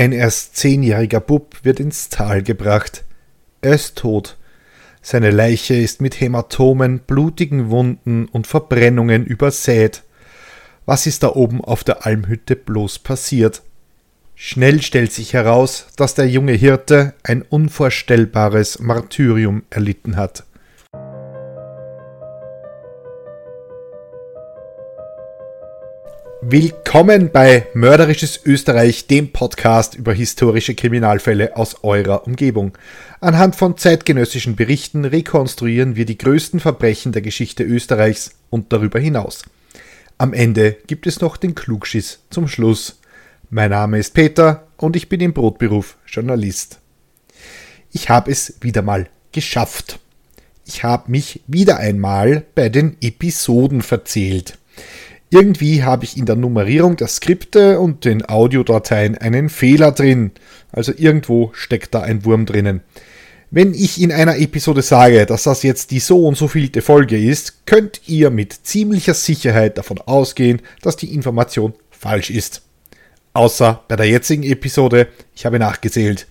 Ein erst zehnjähriger Bub wird ins Tal gebracht. Er ist tot. Seine Leiche ist mit Hämatomen, blutigen Wunden und Verbrennungen übersät. Was ist da oben auf der Almhütte bloß passiert? Schnell stellt sich heraus, dass der junge Hirte ein unvorstellbares Martyrium erlitten hat. Willkommen bei Mörderisches Österreich, dem Podcast über historische Kriminalfälle aus eurer Umgebung. Anhand von zeitgenössischen Berichten rekonstruieren wir die größten Verbrechen der Geschichte Österreichs und darüber hinaus. Am Ende gibt es noch den Klugschiss zum Schluss. Mein Name ist Peter und ich bin im Brotberuf Journalist. Ich habe es wieder mal geschafft. Ich habe mich wieder einmal bei den Episoden verzählt. Irgendwie habe ich in der Nummerierung der Skripte und den Audiodateien einen Fehler drin. Also irgendwo steckt da ein Wurm drinnen. Wenn ich in einer Episode sage, dass das jetzt die so und so vielte Folge ist, könnt ihr mit ziemlicher Sicherheit davon ausgehen, dass die Information falsch ist. Außer bei der jetzigen Episode, ich habe nachgezählt.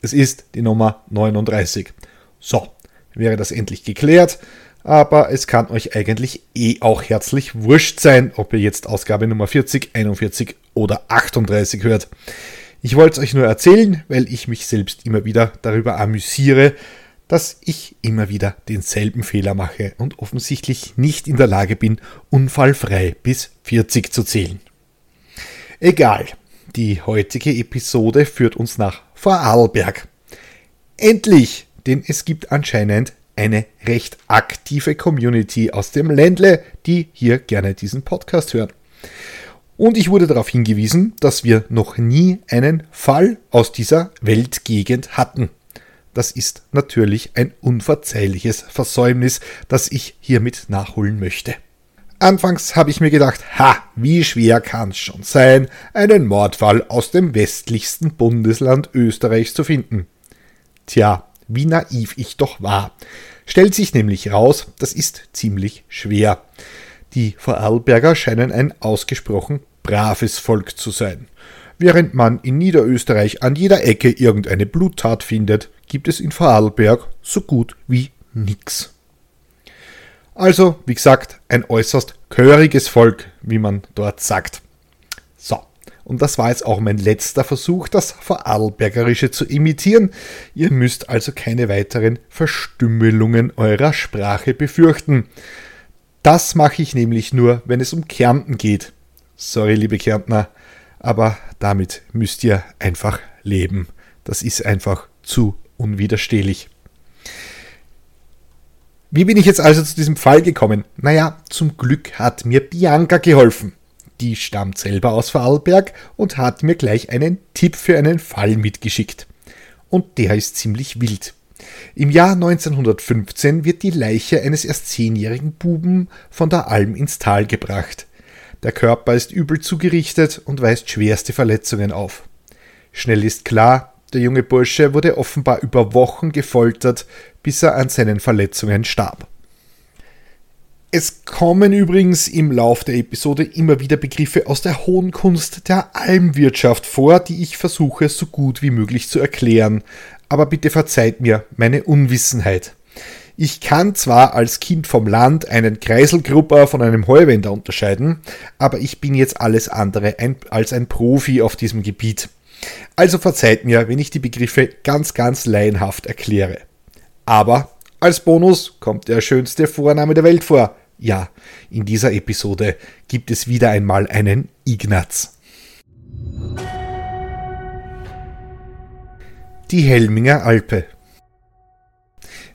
Es ist die Nummer 39. So, wäre das endlich geklärt aber es kann euch eigentlich eh auch herzlich wurscht sein, ob ihr jetzt Ausgabe Nummer 40, 41 oder 38 hört. Ich wollte es euch nur erzählen, weil ich mich selbst immer wieder darüber amüsiere, dass ich immer wieder denselben Fehler mache und offensichtlich nicht in der Lage bin, unfallfrei bis 40 zu zählen. Egal, die heutige Episode führt uns nach Vorarlberg. Endlich, denn es gibt anscheinend eine recht aktive Community aus dem Ländle, die hier gerne diesen Podcast hören. Und ich wurde darauf hingewiesen, dass wir noch nie einen Fall aus dieser Weltgegend hatten. Das ist natürlich ein unverzeihliches Versäumnis, das ich hiermit nachholen möchte. Anfangs habe ich mir gedacht, ha, wie schwer kann es schon sein, einen Mordfall aus dem westlichsten Bundesland Österreichs zu finden. Tja, wie naiv ich doch war. Stellt sich nämlich raus, das ist ziemlich schwer. Die Vorarlberger scheinen ein ausgesprochen braves Volk zu sein. Während man in Niederösterreich an jeder Ecke irgendeine Bluttat findet, gibt es in Vorarlberg so gut wie nix. Also, wie gesagt, ein äußerst gehöriges Volk, wie man dort sagt. Und das war jetzt auch mein letzter Versuch, das Vorarlbergerische zu imitieren. Ihr müsst also keine weiteren Verstümmelungen eurer Sprache befürchten. Das mache ich nämlich nur, wenn es um Kärnten geht. Sorry, liebe Kärntner, aber damit müsst ihr einfach leben. Das ist einfach zu unwiderstehlich. Wie bin ich jetzt also zu diesem Fall gekommen? Naja, zum Glück hat mir Bianca geholfen die stammt selber aus Vorarlberg und hat mir gleich einen Tipp für einen Fall mitgeschickt. Und der ist ziemlich wild. Im Jahr 1915 wird die Leiche eines erst zehnjährigen Buben von der Alm ins Tal gebracht. Der Körper ist übel zugerichtet und weist schwerste Verletzungen auf. Schnell ist klar, der junge Bursche wurde offenbar über Wochen gefoltert, bis er an seinen Verletzungen starb. Es kommen übrigens im Lauf der Episode immer wieder Begriffe aus der hohen Kunst der Almwirtschaft vor, die ich versuche so gut wie möglich zu erklären. Aber bitte verzeiht mir meine Unwissenheit. Ich kann zwar als Kind vom Land einen Kreiselgrupper von einem Heuwender unterscheiden, aber ich bin jetzt alles andere als ein Profi auf diesem Gebiet. Also verzeiht mir, wenn ich die Begriffe ganz, ganz laienhaft erkläre. Aber Als Bonus kommt der schönste Vorname der Welt vor. Ja, in dieser Episode gibt es wieder einmal einen Ignaz. Die Helminger Alpe.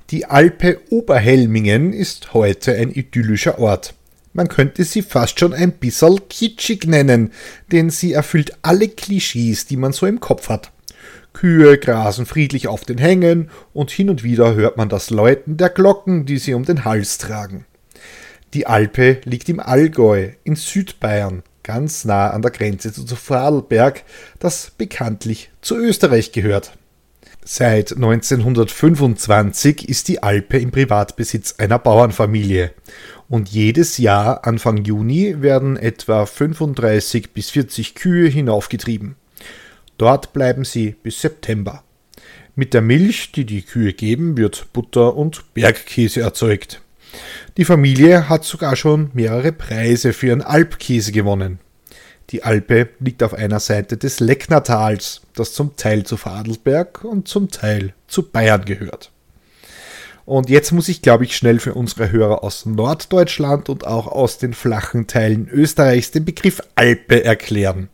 Die Alpe Oberhelmingen ist heute ein idyllischer Ort. Man könnte sie fast schon ein bisschen kitschig nennen, denn sie erfüllt alle Klischees, die man so im Kopf hat. Kühe grasen friedlich auf den Hängen und hin und wieder hört man das Läuten der Glocken, die sie um den Hals tragen. Die Alpe liegt im Allgäu in Südbayern, ganz nah an der Grenze zu Vorarlberg, das bekanntlich zu Österreich gehört. Seit 1925 ist die Alpe im Privatbesitz einer Bauernfamilie und jedes Jahr Anfang Juni werden etwa 35 bis 40 Kühe hinaufgetrieben. Dort bleiben sie bis September. Mit der Milch, die die Kühe geben, wird Butter und Bergkäse erzeugt. Die Familie hat sogar schon mehrere Preise für ihren Alpkäse gewonnen. Die Alpe liegt auf einer Seite des Lecknertals, das zum Teil zu Fadelberg und zum Teil zu Bayern gehört. Und jetzt muss ich, glaube ich, schnell für unsere Hörer aus Norddeutschland und auch aus den flachen Teilen Österreichs den Begriff Alpe erklären.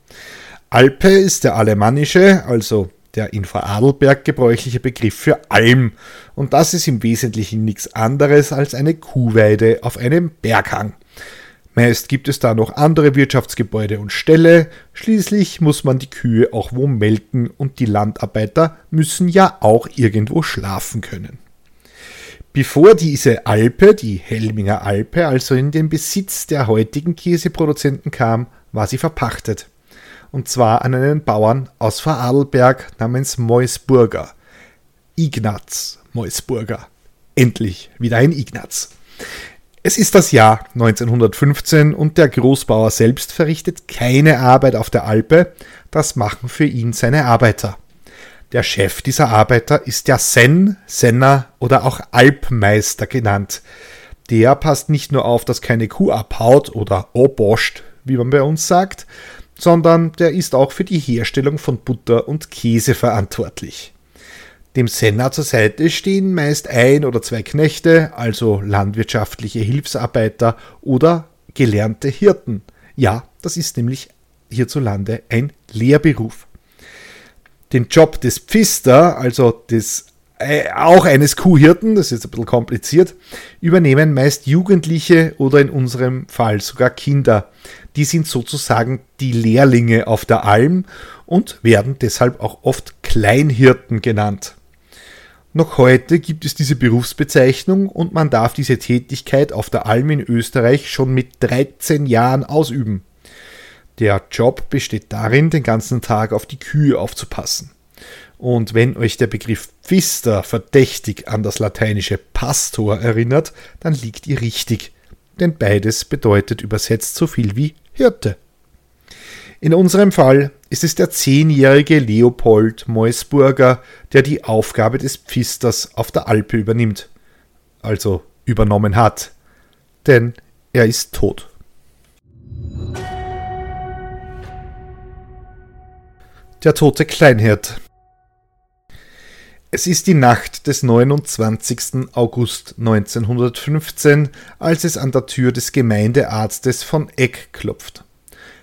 Alpe ist der alemannische, also der in Vorarlberg gebräuchliche Begriff für Alm. Und das ist im Wesentlichen nichts anderes als eine Kuhweide auf einem Berghang. Meist gibt es da noch andere Wirtschaftsgebäude und Ställe. Schließlich muss man die Kühe auch wo melken und die Landarbeiter müssen ja auch irgendwo schlafen können. Bevor diese Alpe, die Helminger Alpe, also in den Besitz der heutigen Käseproduzenten kam, war sie verpachtet. Und zwar an einen Bauern aus Vorarlberg namens Meusburger. Ignaz Meusburger. Endlich wieder ein Ignaz. Es ist das Jahr 1915 und der Großbauer selbst verrichtet keine Arbeit auf der Alpe, das machen für ihn seine Arbeiter. Der Chef dieser Arbeiter ist der Sen, Senner oder auch Alpmeister genannt. Der passt nicht nur auf, dass keine Kuh abhaut oder oboscht, wie man bei uns sagt, sondern der ist auch für die Herstellung von Butter und Käse verantwortlich. Dem Senner zur Seite stehen meist ein oder zwei Knechte, also landwirtschaftliche Hilfsarbeiter oder gelernte Hirten. Ja, das ist nämlich hierzulande ein Lehrberuf. Den Job des Pfister, also des äh, auch eines Kuhhirten, das ist jetzt ein bisschen kompliziert, übernehmen meist Jugendliche oder in unserem Fall sogar Kinder. Die sind sozusagen die Lehrlinge auf der Alm und werden deshalb auch oft Kleinhirten genannt. Noch heute gibt es diese Berufsbezeichnung und man darf diese Tätigkeit auf der Alm in Österreich schon mit 13 Jahren ausüben. Der Job besteht darin, den ganzen Tag auf die Kühe aufzupassen. Und wenn euch der Begriff Pfister verdächtig an das lateinische Pastor erinnert, dann liegt ihr richtig, denn beides bedeutet übersetzt so viel wie Hirte. In unserem Fall ist es der zehnjährige Leopold Meusburger, der die Aufgabe des Pfisters auf der Alpe übernimmt. Also übernommen hat. Denn er ist tot. Der tote Kleinhirt. Es ist die Nacht des 29. August 1915, als es an der Tür des Gemeindearztes von Eck klopft.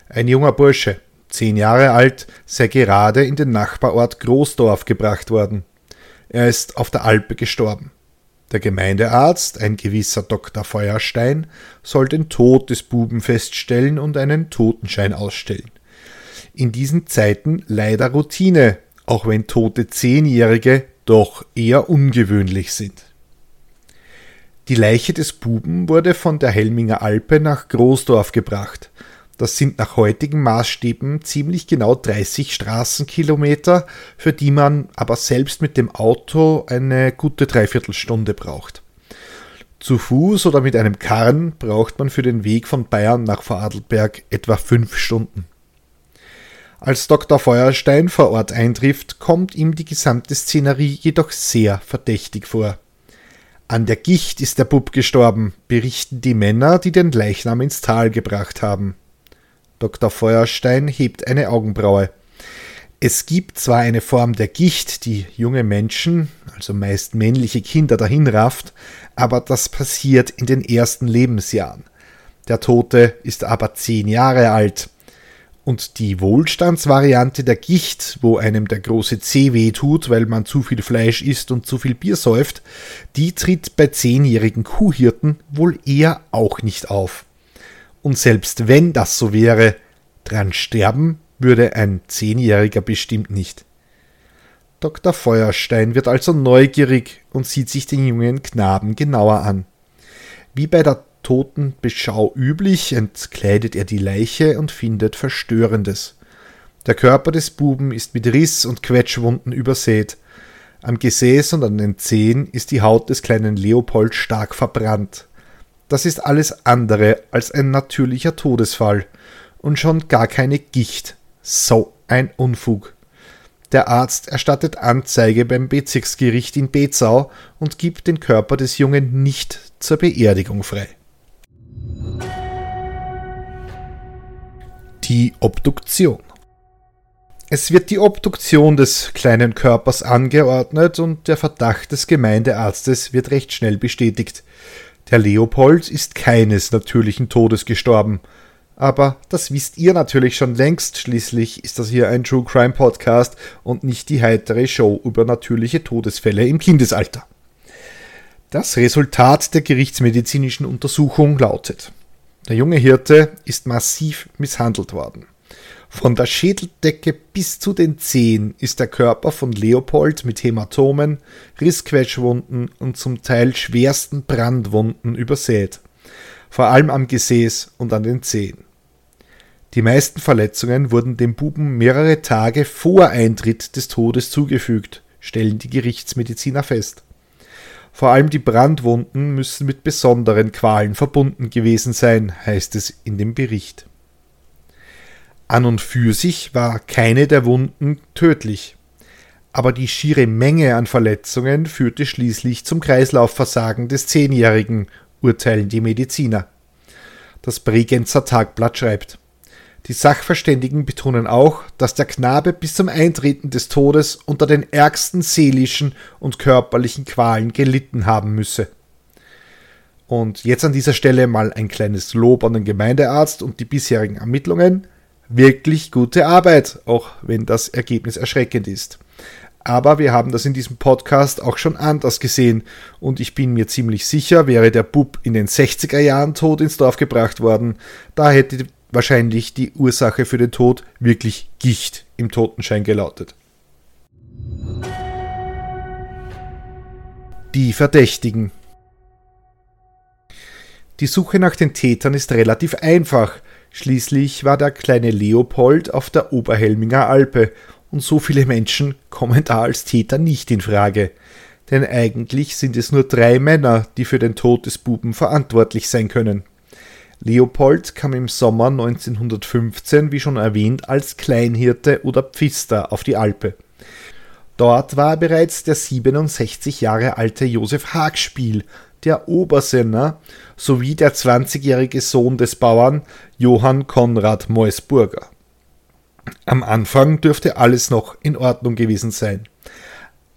Ein junger Bursche, zehn Jahre alt, sei gerade in den Nachbarort Großdorf gebracht worden. Er ist auf der Alpe gestorben. Der Gemeindearzt, ein gewisser Dr. Feuerstein, soll den Tod des Buben feststellen und einen Totenschein ausstellen. In diesen Zeiten leider Routine, auch wenn tote Zehnjährige doch eher ungewöhnlich sind. Die Leiche des Buben wurde von der Helminger Alpe nach Großdorf gebracht. Das sind nach heutigen Maßstäben ziemlich genau 30 Straßenkilometer, für die man aber selbst mit dem Auto eine gute Dreiviertelstunde braucht. Zu Fuß oder mit einem Karren braucht man für den Weg von Bayern nach Vorarlberg etwa fünf Stunden. Als Dr. Feuerstein vor Ort eintrifft, kommt ihm die gesamte Szenerie jedoch sehr verdächtig vor. An der Gicht ist der Bub gestorben, berichten die Männer, die den Leichnam ins Tal gebracht haben. Dr. Feuerstein hebt eine Augenbraue. Es gibt zwar eine Form der Gicht, die junge Menschen, also meist männliche Kinder, dahin rafft, aber das passiert in den ersten Lebensjahren. Der Tote ist aber zehn Jahre alt. Und die Wohlstandsvariante der Gicht, wo einem der große Zeh weh tut, weil man zu viel Fleisch isst und zu viel Bier säuft, die tritt bei zehnjährigen Kuhhirten wohl eher auch nicht auf. Und selbst wenn das so wäre, dran sterben würde ein Zehnjähriger bestimmt nicht. Dr. Feuerstein wird also neugierig und sieht sich den jungen Knaben genauer an. Wie bei der Totenbeschau üblich, entkleidet er die Leiche und findet Verstörendes. Der Körper des Buben ist mit Riss und Quetschwunden übersät. Am Gesäß und an den Zehen ist die Haut des kleinen Leopold stark verbrannt. Das ist alles andere als ein natürlicher Todesfall und schon gar keine Gicht. So ein Unfug. Der Arzt erstattet Anzeige beim Bezirksgericht in Bezau und gibt den Körper des Jungen nicht zur Beerdigung frei. Die Obduktion. Es wird die Obduktion des kleinen Körpers angeordnet und der Verdacht des Gemeindearztes wird recht schnell bestätigt. Der Leopold ist keines natürlichen Todes gestorben. Aber das wisst ihr natürlich schon längst, schließlich ist das hier ein True Crime Podcast und nicht die heitere Show über natürliche Todesfälle im Kindesalter. Das Resultat der gerichtsmedizinischen Untersuchung lautet der junge Hirte ist massiv misshandelt worden. Von der Schädeldecke bis zu den Zehen ist der Körper von Leopold mit Hämatomen, Rissquetschwunden und zum Teil schwersten Brandwunden übersät, vor allem am Gesäß und an den Zehen. Die meisten Verletzungen wurden dem Buben mehrere Tage vor Eintritt des Todes zugefügt, stellen die Gerichtsmediziner fest. Vor allem die Brandwunden müssen mit besonderen Qualen verbunden gewesen sein, heißt es in dem Bericht. An und für sich war keine der Wunden tödlich, aber die schiere Menge an Verletzungen führte schließlich zum Kreislaufversagen des Zehnjährigen, urteilen die Mediziner. Das Bregenzer Tagblatt schreibt die Sachverständigen betonen auch, dass der Knabe bis zum Eintreten des Todes unter den ärgsten seelischen und körperlichen Qualen gelitten haben müsse. Und jetzt an dieser Stelle mal ein kleines Lob an den Gemeindearzt und die bisherigen Ermittlungen. Wirklich gute Arbeit, auch wenn das Ergebnis erschreckend ist. Aber wir haben das in diesem Podcast auch schon anders gesehen und ich bin mir ziemlich sicher, wäre der Bub in den 60er Jahren tot ins Dorf gebracht worden, da hätte wahrscheinlich die Ursache für den Tod wirklich Gicht im Totenschein gelautet. Die Verdächtigen. Die Suche nach den Tätern ist relativ einfach. Schließlich war der kleine Leopold auf der Oberhelminger Alpe und so viele Menschen kommen da als Täter nicht in Frage. Denn eigentlich sind es nur drei Männer, die für den Tod des Buben verantwortlich sein können. Leopold kam im Sommer 1915, wie schon erwähnt, als Kleinhirte oder Pfister auf die Alpe. Dort war bereits der 67 Jahre alte Josef Hagspiel, der Obersenner, sowie der 20-jährige Sohn des Bauern Johann Konrad Meusburger. Am Anfang dürfte alles noch in Ordnung gewesen sein.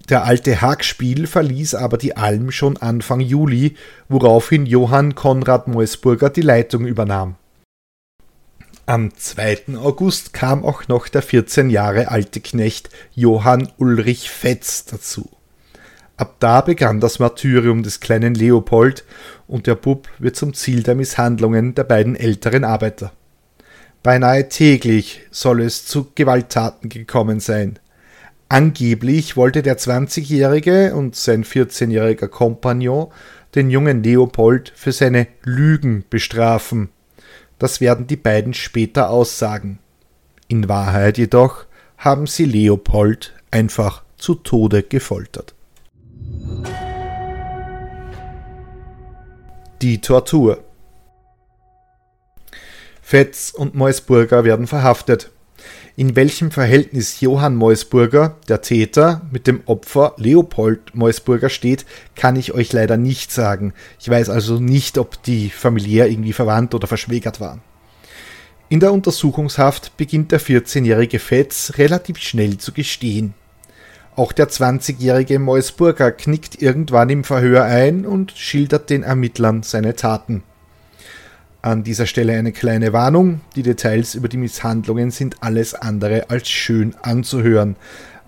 Der alte Hackspiel verließ aber die Alm schon Anfang Juli, woraufhin Johann Konrad Meusburger die Leitung übernahm. Am 2. August kam auch noch der 14 Jahre alte Knecht Johann Ulrich Fetz dazu. Ab da begann das Martyrium des kleinen Leopold und der Bub wird zum Ziel der Misshandlungen der beiden älteren Arbeiter. Beinahe täglich soll es zu Gewalttaten gekommen sein. Angeblich wollte der 20-Jährige und sein 14-jähriger Kompagnon den jungen Leopold für seine Lügen bestrafen. Das werden die beiden später aussagen. In Wahrheit jedoch haben sie Leopold einfach zu Tode gefoltert. Die Tortur Fetz und Meusburger werden verhaftet. In welchem Verhältnis Johann Meusburger, der Täter, mit dem Opfer Leopold Meusburger steht, kann ich euch leider nicht sagen. Ich weiß also nicht, ob die familiär irgendwie verwandt oder verschwägert waren. In der Untersuchungshaft beginnt der 14-jährige Fetz relativ schnell zu gestehen. Auch der 20-jährige Meusburger knickt irgendwann im Verhör ein und schildert den Ermittlern seine Taten. An dieser Stelle eine kleine Warnung. Die Details über die Misshandlungen sind alles andere als schön anzuhören.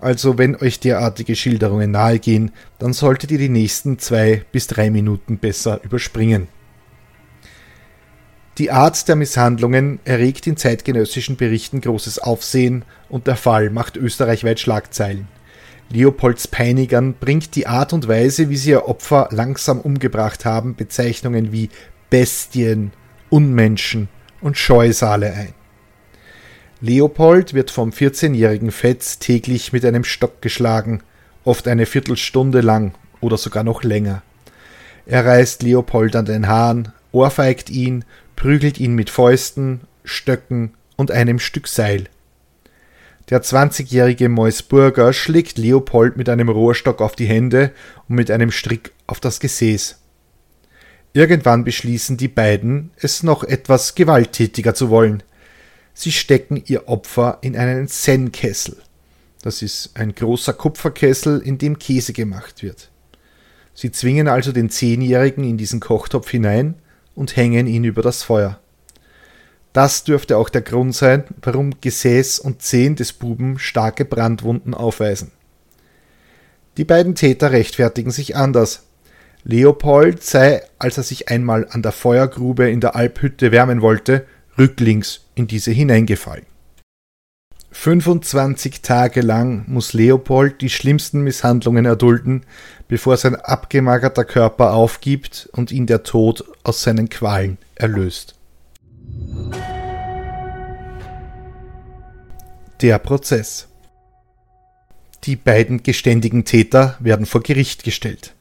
Also wenn euch derartige Schilderungen nahegehen, dann solltet ihr die nächsten zwei bis drei Minuten besser überspringen. Die Art der Misshandlungen erregt in zeitgenössischen Berichten großes Aufsehen und der Fall macht österreichweit Schlagzeilen. Leopolds Peinigern bringt die Art und Weise, wie sie ihr Opfer langsam umgebracht haben, Bezeichnungen wie Bestien, Unmenschen und Scheusale ein. Leopold wird vom 14-jährigen Fetz täglich mit einem Stock geschlagen, oft eine Viertelstunde lang oder sogar noch länger. Er reißt Leopold an den Haaren, ohrfeigt ihn, prügelt ihn mit Fäusten, Stöcken und einem Stück Seil. Der 20-jährige Meusburger schlägt Leopold mit einem Rohrstock auf die Hände und mit einem Strick auf das Gesäß. Irgendwann beschließen die beiden, es noch etwas gewalttätiger zu wollen. Sie stecken ihr Opfer in einen Zen-Kessel. Das ist ein großer Kupferkessel, in dem Käse gemacht wird. Sie zwingen also den Zehnjährigen in diesen Kochtopf hinein und hängen ihn über das Feuer. Das dürfte auch der Grund sein, warum Gesäß und Zehen des Buben starke Brandwunden aufweisen. Die beiden Täter rechtfertigen sich anders. Leopold sei, als er sich einmal an der Feuergrube in der Alphütte wärmen wollte, rücklings in diese hineingefallen. 25 Tage lang muss Leopold die schlimmsten Misshandlungen erdulden, bevor sein abgemagerter Körper aufgibt und ihn der Tod aus seinen Qualen erlöst. Der Prozess Die beiden geständigen Täter werden vor Gericht gestellt.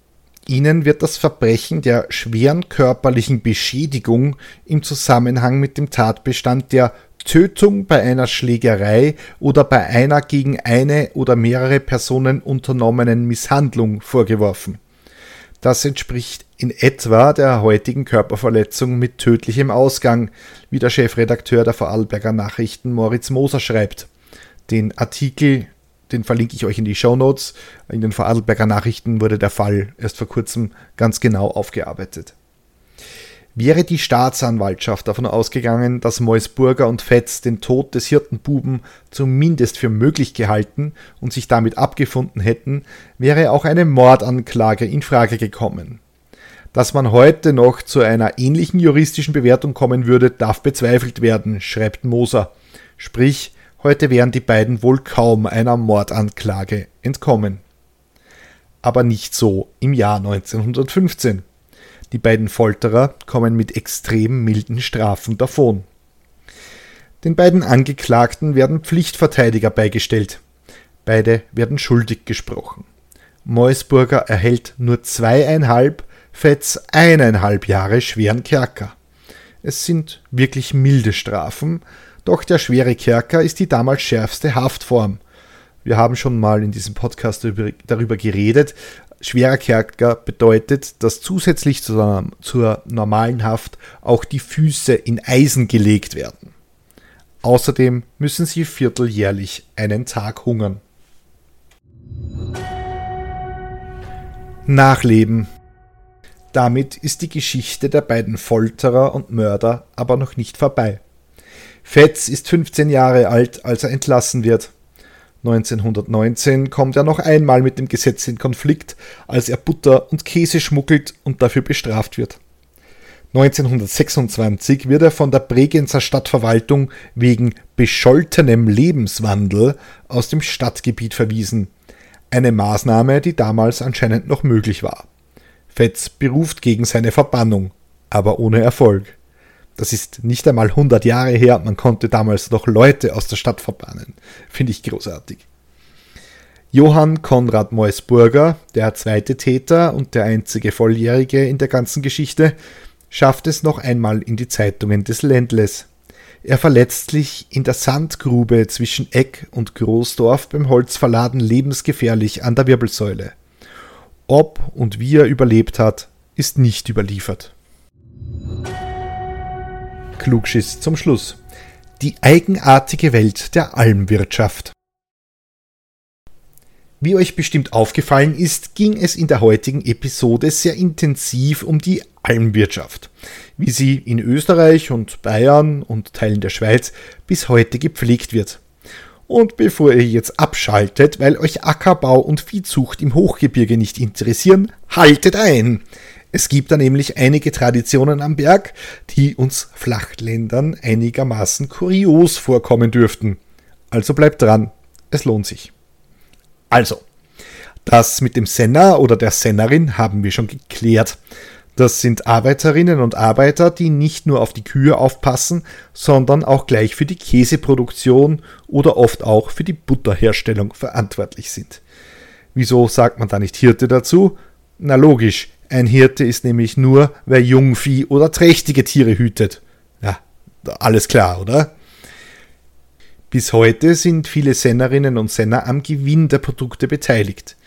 Ihnen wird das Verbrechen der schweren körperlichen Beschädigung im Zusammenhang mit dem Tatbestand der Tötung bei einer Schlägerei oder bei einer gegen eine oder mehrere Personen unternommenen Misshandlung vorgeworfen. Das entspricht in etwa der heutigen Körperverletzung mit tödlichem Ausgang, wie der Chefredakteur der Vorarlberger Nachrichten Moritz Moser schreibt. Den Artikel den verlinke ich euch in die Show Notes. In den Vorarlberger Nachrichten wurde der Fall erst vor kurzem ganz genau aufgearbeitet. Wäre die Staatsanwaltschaft davon ausgegangen, dass Meusburger und Fetz den Tod des Hirtenbuben zumindest für möglich gehalten und sich damit abgefunden hätten, wäre auch eine Mordanklage in Frage gekommen. Dass man heute noch zu einer ähnlichen juristischen Bewertung kommen würde, darf bezweifelt werden, schreibt Moser. Sprich, Heute wären die beiden wohl kaum einer Mordanklage entkommen. Aber nicht so im Jahr 1915. Die beiden Folterer kommen mit extrem milden Strafen davon. Den beiden Angeklagten werden Pflichtverteidiger beigestellt. Beide werden schuldig gesprochen. Meusburger erhält nur zweieinhalb, Fetz eineinhalb Jahre schweren Kerker. Es sind wirklich milde Strafen, doch der schwere Kerker ist die damals schärfste Haftform. Wir haben schon mal in diesem Podcast darüber geredet. Schwerer Kerker bedeutet, dass zusätzlich zur, zur normalen Haft auch die Füße in Eisen gelegt werden. Außerdem müssen sie vierteljährlich einen Tag hungern. Nachleben. Damit ist die Geschichte der beiden Folterer und Mörder aber noch nicht vorbei. Fetz ist 15 Jahre alt, als er entlassen wird. 1919 kommt er noch einmal mit dem Gesetz in Konflikt, als er Butter und Käse schmuggelt und dafür bestraft wird. 1926 wird er von der Bregenzer Stadtverwaltung wegen bescholtenem Lebenswandel aus dem Stadtgebiet verwiesen. Eine Maßnahme, die damals anscheinend noch möglich war. Fetz beruft gegen seine Verbannung, aber ohne Erfolg. Das ist nicht einmal 100 Jahre her. Man konnte damals noch Leute aus der Stadt verbannen. Finde ich großartig. Johann Konrad Meusburger, der zweite Täter und der einzige Volljährige in der ganzen Geschichte, schafft es noch einmal in die Zeitungen des Ländles. Er verletzt sich in der Sandgrube zwischen Eck und Großdorf beim Holzverladen lebensgefährlich an der Wirbelsäule. Ob und wie er überlebt hat, ist nicht überliefert. Klugschiss zum Schluss. Die eigenartige Welt der Almwirtschaft. Wie euch bestimmt aufgefallen ist, ging es in der heutigen Episode sehr intensiv um die Almwirtschaft, wie sie in Österreich und Bayern und Teilen der Schweiz bis heute gepflegt wird. Und bevor ihr jetzt abschaltet, weil euch Ackerbau und Viehzucht im Hochgebirge nicht interessieren, haltet ein. Es gibt da nämlich einige Traditionen am Berg, die uns Flachländern einigermaßen kurios vorkommen dürften. Also bleibt dran, es lohnt sich. Also, das mit dem Senner oder der Sennerin haben wir schon geklärt. Das sind Arbeiterinnen und Arbeiter, die nicht nur auf die Kühe aufpassen, sondern auch gleich für die Käseproduktion oder oft auch für die Butterherstellung verantwortlich sind. Wieso sagt man da nicht Hirte dazu? Na logisch, ein Hirte ist nämlich nur, wer Jungvieh oder trächtige Tiere hütet. Ja, alles klar, oder? Bis heute sind viele Sennerinnen und Senner am Gewinn der Produkte beteiligt.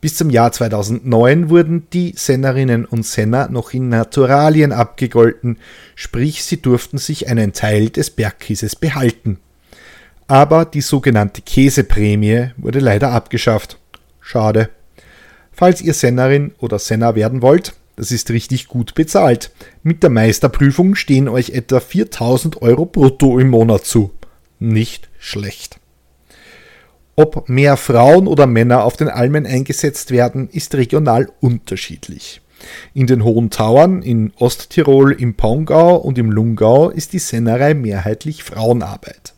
Bis zum Jahr 2009 wurden die Sennerinnen und Senner noch in Naturalien abgegolten, sprich sie durften sich einen Teil des Bergkäses behalten. Aber die sogenannte Käseprämie wurde leider abgeschafft. Schade. Falls ihr Sennerin oder Senner werden wollt, das ist richtig gut bezahlt. Mit der Meisterprüfung stehen euch etwa 4000 Euro brutto im Monat zu. Nicht schlecht. Ob mehr Frauen oder Männer auf den Almen eingesetzt werden, ist regional unterschiedlich. In den Hohen Tauern, in Osttirol, im Pongau und im Lungau ist die Sennerei mehrheitlich Frauenarbeit.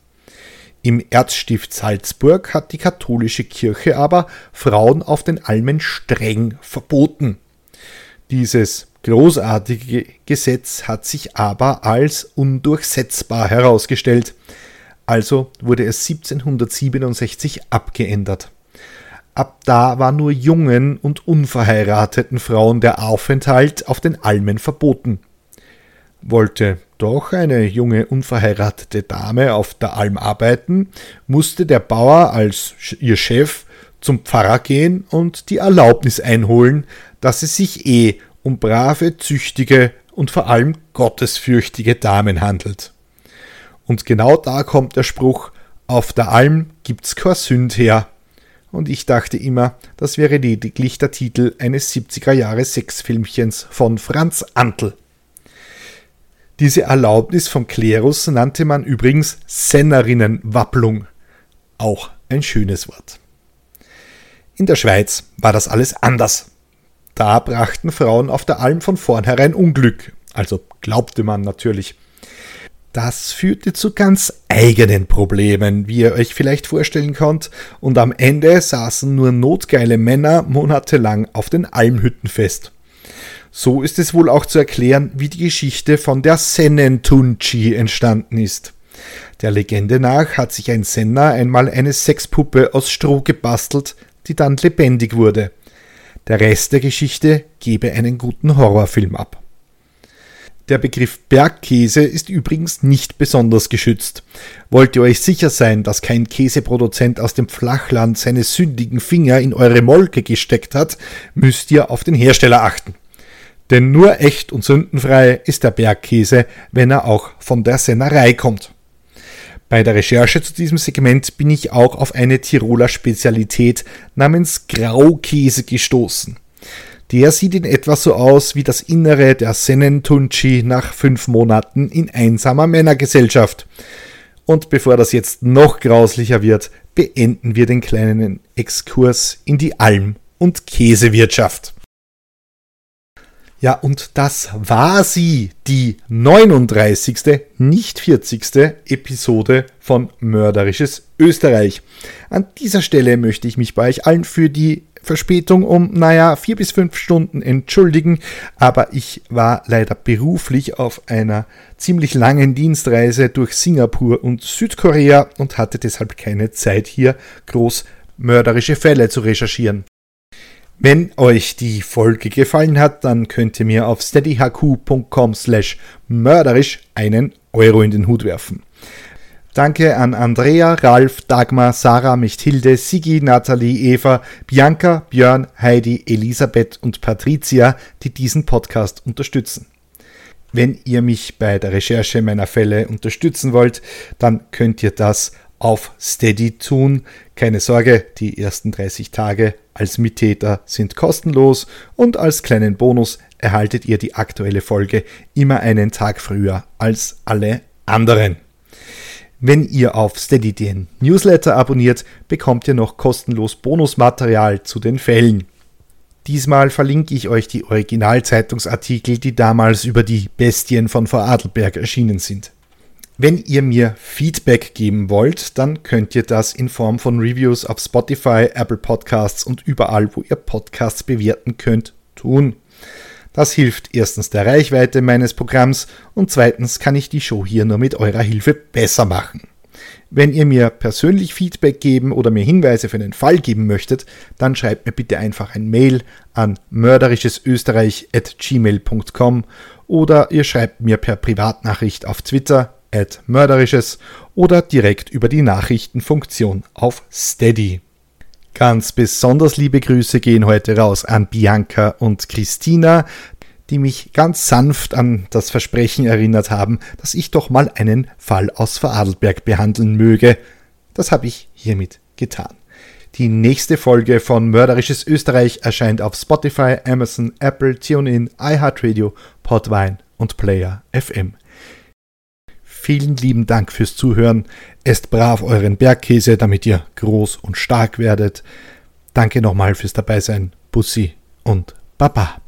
Im Erzstift Salzburg hat die katholische Kirche aber Frauen auf den Almen streng verboten. Dieses großartige Gesetz hat sich aber als undurchsetzbar herausgestellt, also wurde es 1767 abgeändert. Ab da war nur jungen und unverheirateten Frauen der Aufenthalt auf den Almen verboten. Wollte doch eine junge unverheiratete Dame auf der Alm arbeiten, musste der Bauer als ihr Chef zum Pfarrer gehen und die Erlaubnis einholen, dass es sich eh um brave, züchtige und vor allem gottesfürchtige Damen handelt. Und genau da kommt der Spruch, auf der Alm gibt's kein Sünd her. Und ich dachte immer, das wäre lediglich der Titel eines 70er Jahre Sexfilmchens von Franz Antl. Diese Erlaubnis vom Klerus nannte man übrigens Sennerinnenwapplung. Auch ein schönes Wort. In der Schweiz war das alles anders. Da brachten Frauen auf der Alm von vornherein Unglück, also glaubte man natürlich. Das führte zu ganz eigenen Problemen, wie ihr euch vielleicht vorstellen könnt, und am Ende saßen nur notgeile Männer monatelang auf den Almhütten fest. So ist es wohl auch zu erklären, wie die Geschichte von der Sennentunchi entstanden ist. Der Legende nach hat sich ein Senner einmal eine Sexpuppe aus Stroh gebastelt, die dann lebendig wurde. Der Rest der Geschichte gebe einen guten Horrorfilm ab. Der Begriff Bergkäse ist übrigens nicht besonders geschützt. Wollt ihr euch sicher sein, dass kein Käseproduzent aus dem Flachland seine sündigen Finger in eure Molke gesteckt hat, müsst ihr auf den Hersteller achten. Denn nur echt und sündenfrei ist der Bergkäse, wenn er auch von der Sennerei kommt. Bei der Recherche zu diesem Segment bin ich auch auf eine Tiroler Spezialität namens Graukäse gestoßen. Der sieht in etwa so aus wie das Innere der Sennentunchi nach fünf Monaten in einsamer Männergesellschaft. Und bevor das jetzt noch grauslicher wird, beenden wir den kleinen Exkurs in die Alm- und Käsewirtschaft. Ja, und das war sie, die 39. nicht 40. Episode von Mörderisches Österreich. An dieser Stelle möchte ich mich bei euch allen für die Verspätung um, naja, vier bis fünf Stunden entschuldigen, aber ich war leider beruflich auf einer ziemlich langen Dienstreise durch Singapur und Südkorea und hatte deshalb keine Zeit hier groß mörderische Fälle zu recherchieren. Wenn euch die Folge gefallen hat, dann könnt ihr mir auf steadyhq.com slash mörderisch einen Euro in den Hut werfen. Danke an Andrea, Ralf, Dagmar, Sarah, Michthilde, Sigi, Nathalie, Eva, Bianca, Björn, Heidi, Elisabeth und Patricia, die diesen Podcast unterstützen. Wenn ihr mich bei der Recherche meiner Fälle unterstützen wollt, dann könnt ihr das auf Steady tun. Keine Sorge, die ersten 30 Tage als Mittäter sind kostenlos und als kleinen Bonus erhaltet ihr die aktuelle Folge immer einen Tag früher als alle anderen. Wenn ihr auf Steady den Newsletter abonniert, bekommt ihr noch kostenlos Bonusmaterial zu den Fällen. Diesmal verlinke ich euch die Originalzeitungsartikel, die damals über die Bestien von Vorarlberg erschienen sind. Wenn ihr mir Feedback geben wollt, dann könnt ihr das in Form von Reviews auf Spotify, Apple Podcasts und überall, wo ihr Podcasts bewerten könnt, tun. Das hilft erstens der Reichweite meines Programms und zweitens kann ich die Show hier nur mit eurer Hilfe besser machen. Wenn ihr mir persönlich Feedback geben oder mir Hinweise für einen Fall geben möchtet, dann schreibt mir bitte einfach ein Mail an mörderischesösterreich.gmail.com oder ihr schreibt mir per Privatnachricht auf Twitter mörderisches oder direkt über die Nachrichtenfunktion auf Steady. Ganz besonders liebe Grüße gehen heute raus an Bianca und Christina, die mich ganz sanft an das Versprechen erinnert haben, dass ich doch mal einen Fall aus Vorarlberg behandeln möge. Das habe ich hiermit getan. Die nächste Folge von Mörderisches Österreich erscheint auf Spotify, Amazon, Apple, TuneIn, iHeartRadio, Podvine und Player FM. Vielen lieben Dank fürs Zuhören. Esst brav euren Bergkäse, damit ihr groß und stark werdet. Danke nochmal fürs Dabeisein. Bussi und Baba.